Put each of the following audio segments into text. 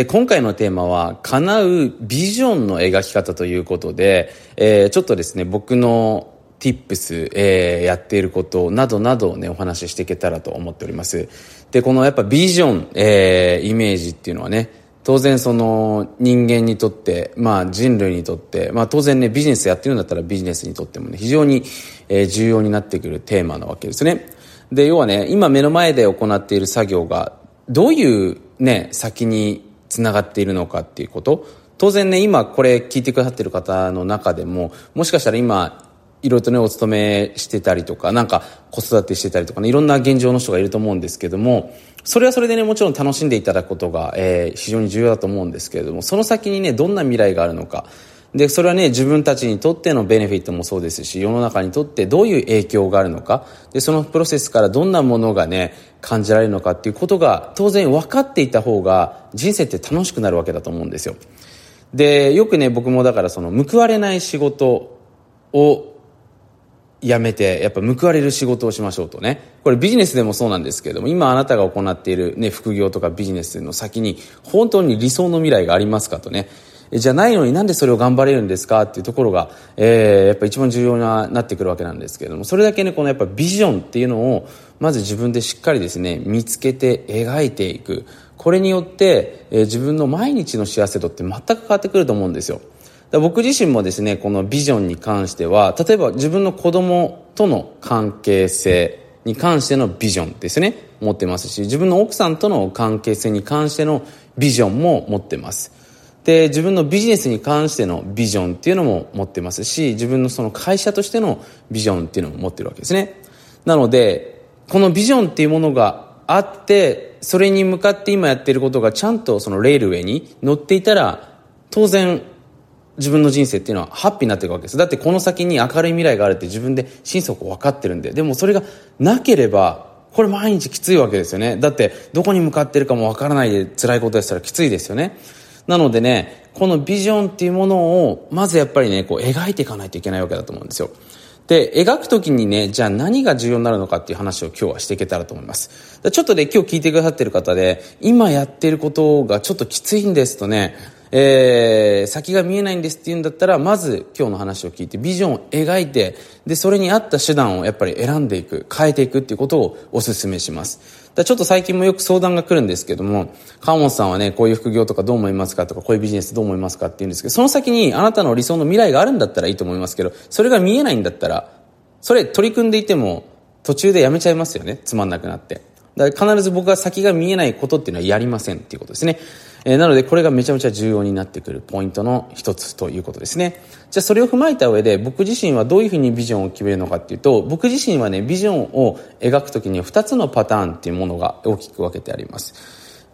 で、今回のテーマは、叶うビジョンの描き方ということで、えー、ちょっとですね、僕の tips、えー、やっていることなどなどをね、お話ししていけたらと思っております。で、このやっぱビジョン、えー、イメージっていうのはね、当然その人間にとって、まあ人類にとって、まあ当然ね、ビジネスやってるんだったらビジネスにとってもね、非常に、重要になってくるテーマなわけですね。で、要はね、今目の前で行っている作業が、どういうね、先につながっているのかっていうこと。当然ね、今これ聞いてくださってる方の中でも、もしかしたら今、いろいろとね、お勤めしてたりとか、なんか子育てしてたりとかね、いろんな現状の人がいると思うんですけども、それはそれでね、もちろん楽しんでいただくことが、えー、非常に重要だと思うんですけれども、その先にね、どんな未来があるのか。で、それはね、自分たちにとってのベネフィットもそうですし、世の中にとってどういう影響があるのか。で、そのプロセスからどんなものがね、感じられるのかっていうことが、当然分かっていた方が、人生って楽しくなるわけだと思うんですよ。で、よくね、僕もだからその、報われない仕事をやめて、やっぱ報われる仕事をしましょうとね。これビジネスでもそうなんですけれども、今あなたが行っているね、副業とかビジネスの先に、本当に理想の未来がありますかとね。じゃないのになんでそれを頑張れるんですかっていうところが、えー、やっぱ一番重要ななってくるわけなんですけれども、それだけね、このやっぱビジョンっていうのを、まず自分でしっかりですね、見つけて描いていく。これによって、えー、自分の毎日の幸せ度って全く変わってくると思うんですよ。僕自身もですね、このビジョンに関しては、例えば自分の子供との関係性に関してのビジョンですね、持ってますし、自分の奥さんとの関係性に関してのビジョンも持ってます。で、自分のビジネスに関してのビジョンっていうのも持ってますし、自分のその会社としてのビジョンっていうのも持ってるわけですね。なので、このビジョンっていうものがあって、それに向かって今やってることがちゃんとそのレールウェイに乗っていたら、当然自分の人生っていうのはハッピーになっていくわけです。だってこの先に明るい未来があるって自分で心底分かってるんで。でもそれがなければ、これ毎日きついわけですよね。だってどこに向かってるかも分からないで辛いことでしたらきついですよね。なのでね、このビジョンっていうものを、まずやっぱりね、こう描いていかないといけないわけだと思うんですよ。で、描くときにね、じゃあ何が重要になるのかっていう話を今日はしていけたらと思います。ちょっとね、今日聞いてくださってる方で、今やってることがちょっときついんですとね、えー、先が見えないんですって言うんだったら、まず今日の話を聞いて、ビジョンを描いて、で、それに合った手段をやっぱり選んでいく、変えていくっていうことをお勧めします。だちょっと最近もよく相談が来るんですけども、川本さんはね、こういう副業とかどう思いますかとか、こういうビジネスどう思いますかって言うんですけど、その先にあなたの理想の未来があるんだったらいいと思いますけど、それが見えないんだったら、それ取り組んでいても途中でやめちゃいますよね。つまんなくなって。だから必ず僕は先が見えないことっていうのはやりませんっていうことですね。えー、なのでこれがめちゃめちゃ重要になってくるポイントの一つということですね。じゃあそれを踏まえた上で僕自身はどういうふうにビジョンを決めるのかっていうと、僕自身はね、ビジョンを描くときには2つのパターンっていうものが大きく分けてあります。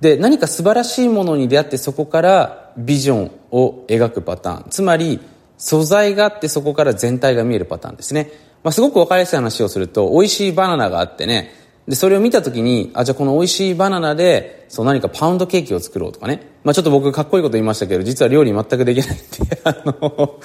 で、何か素晴らしいものに出会ってそこからビジョンを描くパターン。つまり、素材があってそこから全体が見えるパターンですね。まあ、すごく分かりやすい話をすると、美味しいバナナがあってね、で、それを見たときに、あ、じゃあこの美味しいバナナで、そう何かパウンドケーキを作ろうとかね。まあちょっと僕かっこいいこと言いましたけど、実は料理全くできないって、あの、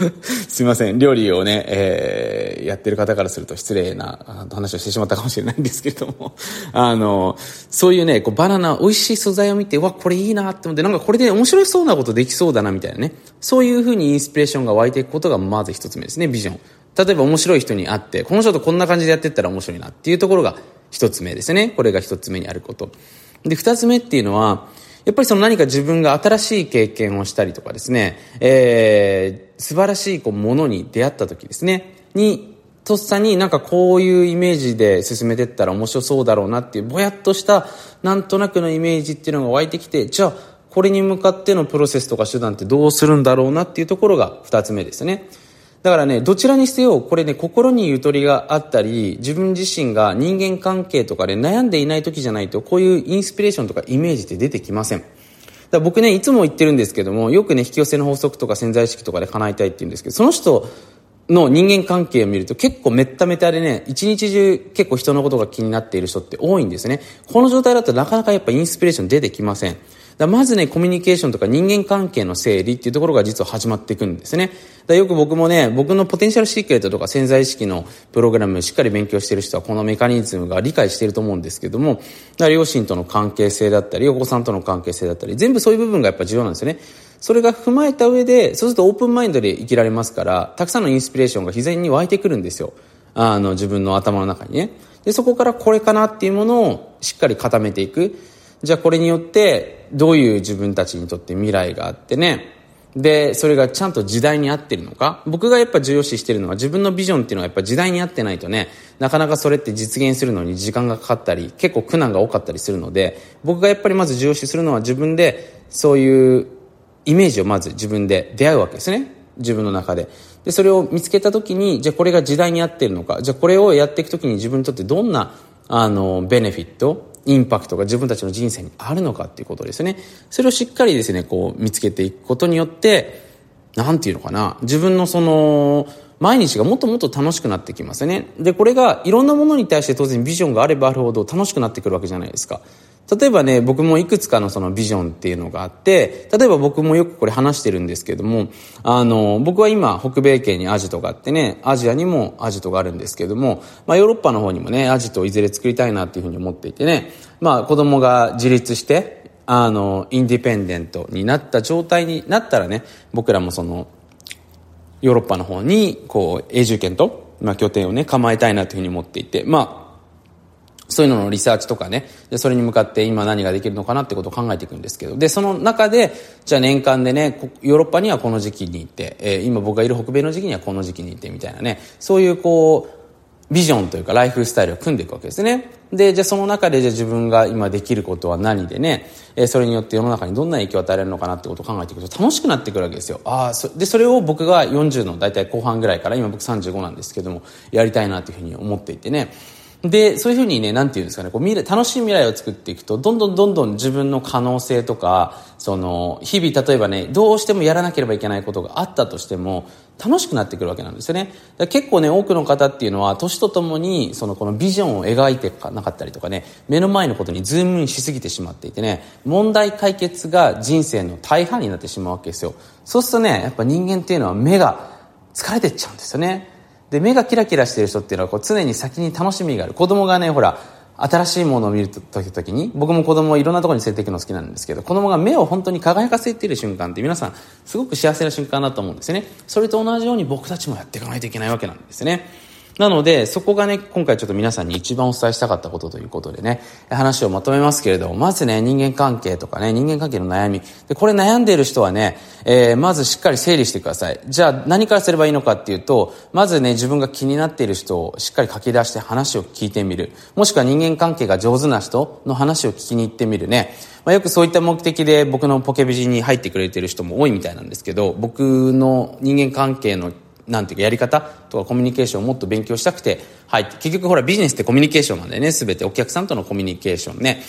すいません、料理をね、えー、やってる方からすると失礼な話をしてしまったかもしれないんですけれども、あの、そういうね、こうバナナ、美味しい素材を見て、わ、これいいなって思って、なんかこれで面白そうなことできそうだなみたいなね。そういうふうにインスピレーションが湧いていくことがまず一つ目ですね、ビジョン。例えば面白い人に会って、この人とこんな感じでやってったら面白いなっていうところが一つ目ですね。これが一つ目にあること。で、二つ目っていうのは、やっぱりその何か自分が新しい経験をしたりとかですね、えー、素晴らしいこうものに出会った時ですね、に、とっさになんかこういうイメージで進めてったら面白そうだろうなっていうぼやっとしたなんとなくのイメージっていうのが湧いてきて、じゃあこれに向かってのプロセスとか手段ってどうするんだろうなっていうところが二つ目ですね。だからね、どちらにせよ、これね、心にゆとりがあったり、自分自身が人間関係とかで悩んでいない時じゃないと、こういうインスピレーションとかイメージって出てきません。だ僕ね、いつも言ってるんですけども、よくね、引き寄せの法則とか潜在意識とかで叶えたいって言うんですけど、その人の人間関係を見ると結構めっためたでね、一日中結構人のことが気になっている人って多いんですね。この状態だとなかなかやっぱインスピレーション出てきません。だまずね、コミュニケーションとか人間関係の整理っていうところが実は始まっていくんですね。だよく僕もね、僕のポテンシャルシークレットとか潜在意識のプログラムしっかり勉強してる人はこのメカニズムが理解してると思うんですけども、だ両親との関係性だったり、お子さんとの関係性だったり、全部そういう部分がやっぱ重要なんですよね。それが踏まえた上で、そうするとオープンマインドで生きられますから、たくさんのインスピレーションが自然に湧いてくるんですよ。あの、自分の頭の中にね。で、そこからこれかなっていうものをしっかり固めていく。じゃあこれによってどういう自分たちにとって未来があってね。で、それがちゃんと時代に合ってるのか僕がやっぱ重要視してるのは自分のビジョンっていうのはやっぱ時代に合ってないとね、なかなかそれって実現するのに時間がかかったり、結構苦難が多かったりするので、僕がやっぱりまず重要視するのは自分でそういうイメージをまず自分で出会うわけですね。自分の中で。で、それを見つけた時に、じゃあこれが時代に合ってるのか、じゃあこれをやっていく時に自分にとってどんな、あの、ベネフィット、インパクトが自分たちの人生にあるのかっていうことですね。それをしっかりですね、こう見つけていくことによって、なんていうのかな、自分のその、毎日がもっともっと楽しくなってきますね。で、これがいろんなものに対して当然ビジョンがあればあるほど楽しくなってくるわけじゃないですか。例えばね、僕もいくつかのそのビジョンっていうのがあって、例えば僕もよくこれ話してるんですけども、あの、僕は今、北米圏にアジトがあってね、アジアにもアジトがあるんですけども、まあヨーロッパの方にもね、アジトをいずれ作りたいなっていうふうに思っていてね、まあ子供が自立して、あの、インディペンデントになった状態になったらね、僕らもその、ヨーロッパの方に、こう、永住権と、まあ拠点をね、構えたいなというふうに思っていて、まあ、そういうののリサーチとかね、で、それに向かって今何ができるのかなってことを考えていくんですけど、で、その中で、じゃあ年間でね、ヨーロッパにはこの時期に行って、えー、今僕がいる北米の時期にはこの時期に行ってみたいなね、そういうこう、ビジョンというかライフスタイルを組んでいくわけですね。で、じゃあその中でじゃあ自分が今できることは何でね、えー、それによって世の中にどんな影響を与えられるのかなってことを考えていくと楽しくなってくるわけですよ。ああ、で、それを僕が40の大体後半ぐらいから、今僕35なんですけども、やりたいなというふうに思っていてね。で、そういうふうにね、なんていうんですかね、こう未来、楽しい未来を作っていくと、どんどんどんどん自分の可能性とか、その、日々例えばね、どうしてもやらなければいけないことがあったとしても、楽しくなってくるわけなんですよね。結構ね、多くの方っていうのは、年とともに、その、このビジョンを描いてかなかったりとかね、目の前のことにズームインしすぎてしまっていてね、問題解決が人生の大半になってしまうわけですよ。そうするとね、やっぱ人間っていうのは目が疲れてっちゃうんですよね。で、目がキラキラしてる人っていうのはこう常に先に楽しみがある。子供がね、ほら、新しいものを見るときに、僕も子供をいろんなところに連れていくの好きなんですけど、子供が目を本当に輝かせている瞬間って皆さん、すごく幸せな瞬間だと思うんですね。それと同じように僕たちもやっていかないといけないわけなんですね。なので、そこがね、今回ちょっと皆さんに一番お伝えしたかったことということでね、話をまとめますけれども、まずね、人間関係とかね、人間関係の悩み。で、これ悩んでいる人はね、えー、まずしっかり整理してください。じゃあ、何からすればいいのかっていうと、まずね、自分が気になっている人をしっかり書き出して話を聞いてみる。もしくは人間関係が上手な人の話を聞きに行ってみるね。まあ、よくそういった目的で僕のポケビジに入ってくれてる人も多いみたいなんですけど、僕の人間関係のなんていうかやり方とかコミュニケーションをもっと勉強したくて入って、結局ほらビジネスってコミュニケーションなんでね、すべてお客さんとのコミュニケーションね。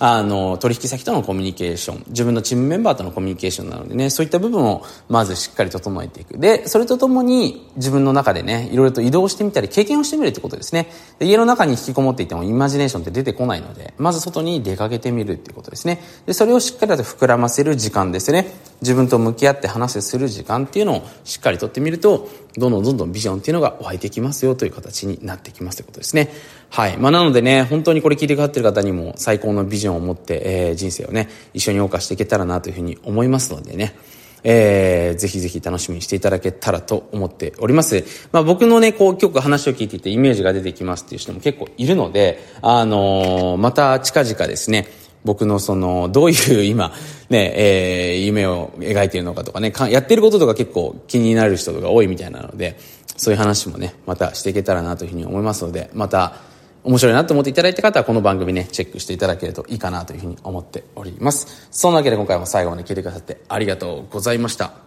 あの、取引先とのコミュニケーション、自分のチームメンバーとのコミュニケーションなのでね、そういった部分をまずしっかり整えていく。で、それとともに自分の中でね、いろいろと移動してみたり、経験をしてみるってことですね。で家の中に引きこもっていてもイマジネーションって出てこないので、まず外に出かけてみるっていうことですね。で、それをしっかりと膨らませる時間ですね。自分と向き合って話する時間っていうのをしっかりとってみると、どんどんどんどんビジョンっていうのが湧いてきますよという形になってきますということですね。はい。まあ、なのでね、本当にこれ聞いてくださってる方にも最高のビジョンを持って、えー、人生をね、一緒に謳歌していけたらなというふうに思いますのでね。えー、ぜひぜひ楽しみにしていただけたらと思っております。まあ僕のね、こう、今日話を聞いていてイメージが出てきますっていう人も結構いるので、あのー、また近々ですね、僕のその、どういう今、ね、えー、夢を描いているのかとかね、かやってることとか結構気になる人が多いみたいなので、そういう話もね、またしていけたらなというふうに思いますので、また、面白いなと思っていただいた方はこの番組ね、チェックしていただけるといいかなというふうに思っております。そんなわけで今回も最後まで聞いてくださってありがとうございました。